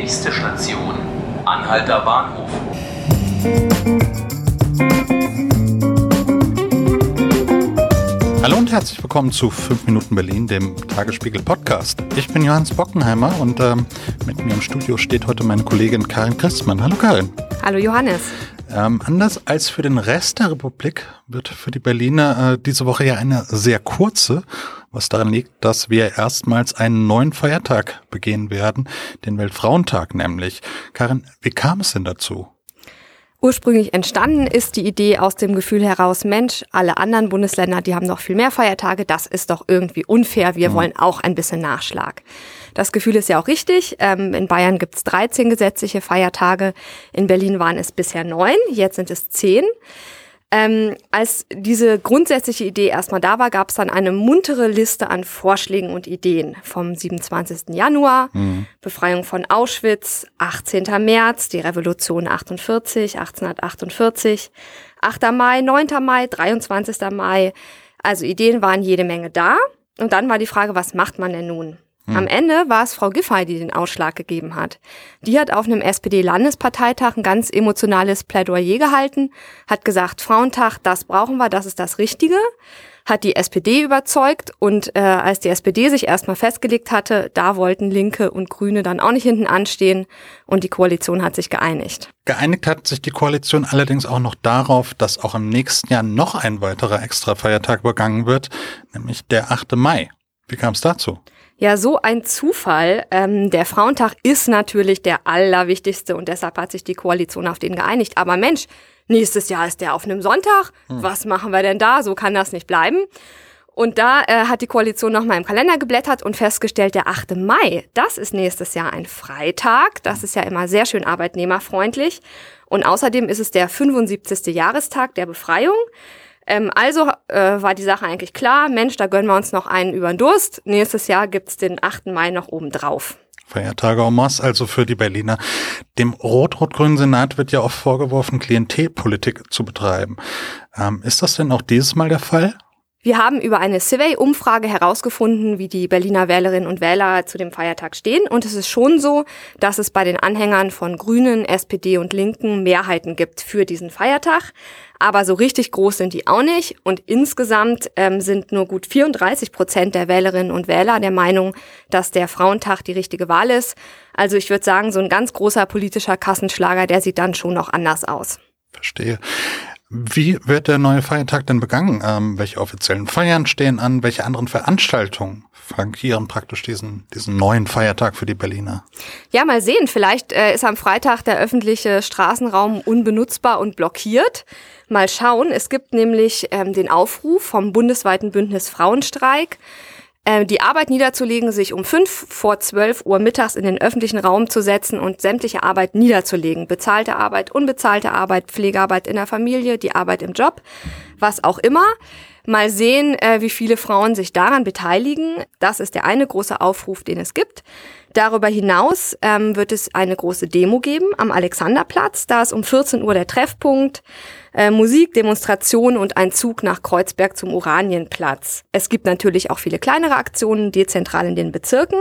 Nächste Station, Anhalter Bahnhof. Hallo und herzlich willkommen zu 5 Minuten Berlin, dem Tagesspiegel Podcast. Ich bin Johannes Bockenheimer und ähm, mit mir im Studio steht heute meine Kollegin Karin Christmann. Hallo Karin. Hallo Johannes. Ähm, anders als für den Rest der Republik wird für die Berliner äh, diese Woche ja eine sehr kurze, was daran liegt, dass wir erstmals einen neuen Feiertag begehen werden, den Weltfrauentag nämlich. Karin, wie kam es denn dazu? Ursprünglich entstanden ist die Idee aus dem Gefühl heraus, Mensch, alle anderen Bundesländer, die haben noch viel mehr Feiertage, das ist doch irgendwie unfair, wir mhm. wollen auch ein bisschen Nachschlag. Das Gefühl ist ja auch richtig. Ähm, in Bayern gibt es 13 gesetzliche Feiertage. In Berlin waren es bisher neun, jetzt sind es zehn. Ähm, als diese grundsätzliche Idee erstmal da war, gab es dann eine muntere Liste an Vorschlägen und Ideen vom 27. Januar, mhm. Befreiung von Auschwitz, 18. März, die Revolution 48, 1848, 8. Mai, 9. Mai, 23. Mai. Also Ideen waren jede Menge da. Und dann war die Frage, was macht man denn nun? Hm. Am Ende war es Frau Giffey, die den Ausschlag gegeben hat. Die hat auf einem SPD-Landesparteitag ein ganz emotionales Plädoyer gehalten, hat gesagt, Frauentag, das brauchen wir, das ist das Richtige, hat die SPD überzeugt und äh, als die SPD sich erstmal festgelegt hatte, da wollten Linke und Grüne dann auch nicht hinten anstehen und die Koalition hat sich geeinigt. Geeinigt hat sich die Koalition allerdings auch noch darauf, dass auch im nächsten Jahr noch ein weiterer Extrafeiertag begangen wird, nämlich der 8. Mai. Wie kam es dazu? Ja, so ein Zufall. Ähm, der Frauentag ist natürlich der allerwichtigste und deshalb hat sich die Koalition auf den geeinigt. Aber Mensch, nächstes Jahr ist der auf einem Sonntag. Hm. Was machen wir denn da? So kann das nicht bleiben. Und da äh, hat die Koalition nochmal im Kalender geblättert und festgestellt, der 8. Mai, das ist nächstes Jahr ein Freitag. Das ist ja immer sehr schön arbeitnehmerfreundlich. Und außerdem ist es der 75. Jahrestag der Befreiung. Ähm, also äh, war die Sache eigentlich klar, Mensch, da gönnen wir uns noch einen über den Durst. Nächstes Jahr gibt's den 8. Mai noch oben drauf. Feiertage en masse, also für die Berliner. Dem rot-rot-grünen Senat wird ja oft vorgeworfen, Klientelpolitik zu betreiben. Ähm, ist das denn auch dieses Mal der Fall? Wir haben über eine Survey-Umfrage herausgefunden, wie die Berliner Wählerinnen und Wähler zu dem Feiertag stehen. Und es ist schon so, dass es bei den Anhängern von Grünen, SPD und Linken Mehrheiten gibt für diesen Feiertag. Aber so richtig groß sind die auch nicht. Und insgesamt ähm, sind nur gut 34 Prozent der Wählerinnen und Wähler der Meinung, dass der Frauentag die richtige Wahl ist. Also ich würde sagen, so ein ganz großer politischer Kassenschlager, der sieht dann schon noch anders aus. Verstehe. Wie wird der neue Feiertag denn begangen? Ähm, welche offiziellen Feiern stehen an? Welche anderen Veranstaltungen flankieren praktisch diesen, diesen neuen Feiertag für die Berliner? Ja, mal sehen. Vielleicht äh, ist am Freitag der öffentliche Straßenraum unbenutzbar und blockiert. Mal schauen. Es gibt nämlich ähm, den Aufruf vom bundesweiten Bündnis Frauenstreik äh, die Arbeit niederzulegen, sich um fünf vor zwölf Uhr mittags in den öffentlichen Raum zu setzen und sämtliche Arbeit niederzulegen. Bezahlte Arbeit, unbezahlte Arbeit, Pflegearbeit in der Familie, die Arbeit im Job, was auch immer. Mal sehen, äh, wie viele Frauen sich daran beteiligen. Das ist der eine große Aufruf, den es gibt. Darüber hinaus ähm, wird es eine große Demo geben am Alexanderplatz. Da ist um 14 Uhr der Treffpunkt. Äh, Musik, Demonstration und ein Zug nach Kreuzberg zum Oranienplatz. Es gibt natürlich auch viele kleinere Aktionen, dezentral in den Bezirken.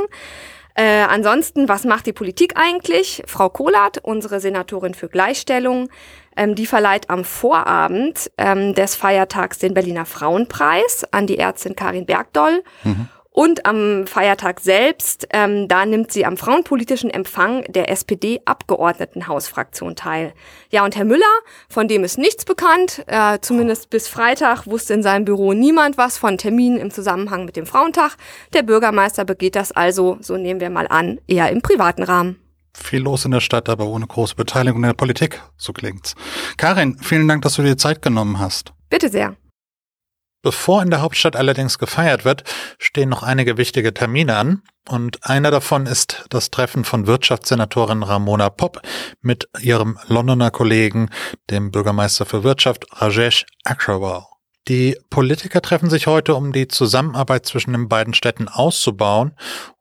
Äh, ansonsten, was macht die Politik eigentlich? Frau Kohlert, unsere Senatorin für Gleichstellung, ähm, die verleiht am Vorabend ähm, des Feiertags den Berliner Frauenpreis an die Ärztin Karin Bergdoll. Mhm. Und am Feiertag selbst, ähm, da nimmt sie am frauenpolitischen Empfang der SPD-Abgeordnetenhausfraktion teil. Ja, und Herr Müller, von dem ist nichts bekannt, äh, zumindest bis Freitag wusste in seinem Büro niemand was von Terminen im Zusammenhang mit dem Frauentag. Der Bürgermeister begeht das also, so nehmen wir mal an, eher im privaten Rahmen. Viel los in der Stadt, aber ohne große Beteiligung in der Politik, so klingt's. Karin, vielen Dank, dass du dir Zeit genommen hast. Bitte sehr. Bevor in der Hauptstadt allerdings gefeiert wird, stehen noch einige wichtige Termine an. Und einer davon ist das Treffen von Wirtschaftssenatorin Ramona Popp mit ihrem Londoner Kollegen, dem Bürgermeister für Wirtschaft Rajesh Agrawal. Die Politiker treffen sich heute, um die Zusammenarbeit zwischen den beiden Städten auszubauen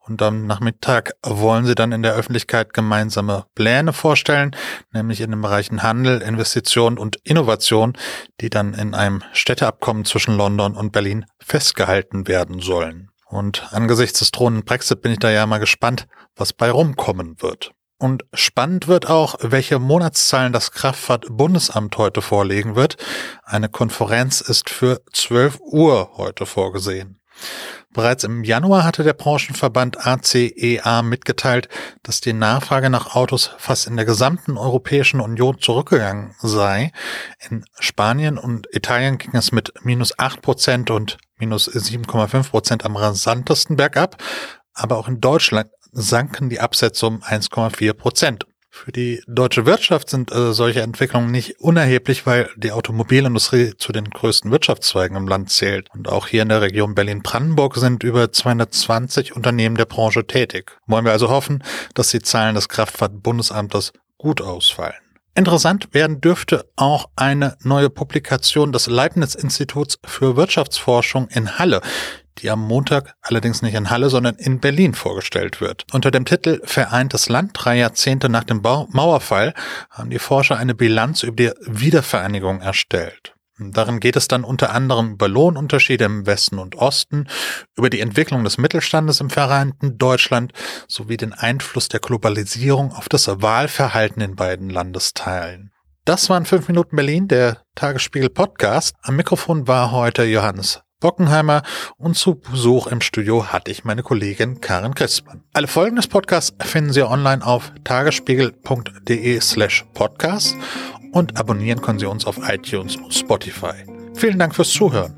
und am Nachmittag wollen sie dann in der Öffentlichkeit gemeinsame Pläne vorstellen, nämlich in den Bereichen Handel, Investition und Innovation, die dann in einem Städteabkommen zwischen London und Berlin festgehalten werden sollen. Und angesichts des drohenden Brexit bin ich da ja mal gespannt, was bei rumkommen wird. Und spannend wird auch, welche Monatszahlen das Kraftfahrtbundesamt heute vorlegen wird. Eine Konferenz ist für 12 Uhr heute vorgesehen. Bereits im Januar hatte der Branchenverband ACEA e mitgeteilt, dass die Nachfrage nach Autos fast in der gesamten Europäischen Union zurückgegangen sei. In Spanien und Italien ging es mit minus 8 Prozent und minus 7,5 Prozent am rasantesten bergab. Aber auch in Deutschland sanken die Absätze um 1,4 Prozent. Für die deutsche Wirtschaft sind äh, solche Entwicklungen nicht unerheblich, weil die Automobilindustrie zu den größten Wirtschaftszweigen im Land zählt. Und auch hier in der Region Berlin-Brandenburg sind über 220 Unternehmen der Branche tätig. Wollen wir also hoffen, dass die Zahlen des Kraftfahrtbundesamtes gut ausfallen. Interessant werden dürfte auch eine neue Publikation des Leibniz-Instituts für Wirtschaftsforschung in Halle, die am Montag allerdings nicht in Halle, sondern in Berlin vorgestellt wird. Unter dem Titel Vereintes Land drei Jahrzehnte nach dem Mauerfall haben die Forscher eine Bilanz über die Wiedervereinigung erstellt. Darin geht es dann unter anderem über Lohnunterschiede im Westen und Osten, über die Entwicklung des Mittelstandes im vereinten Deutschland sowie den Einfluss der Globalisierung auf das Wahlverhalten in beiden Landesteilen. Das waren 5 Minuten Berlin, der Tagesspiegel Podcast. Am Mikrofon war heute Johannes Bockenheimer und zu Besuch im Studio hatte ich meine Kollegin Karin Christmann. Alle Folgen des Podcasts finden Sie online auf tagesspiegel.de slash podcast und abonnieren können Sie uns auf iTunes und Spotify. Vielen Dank fürs Zuhören.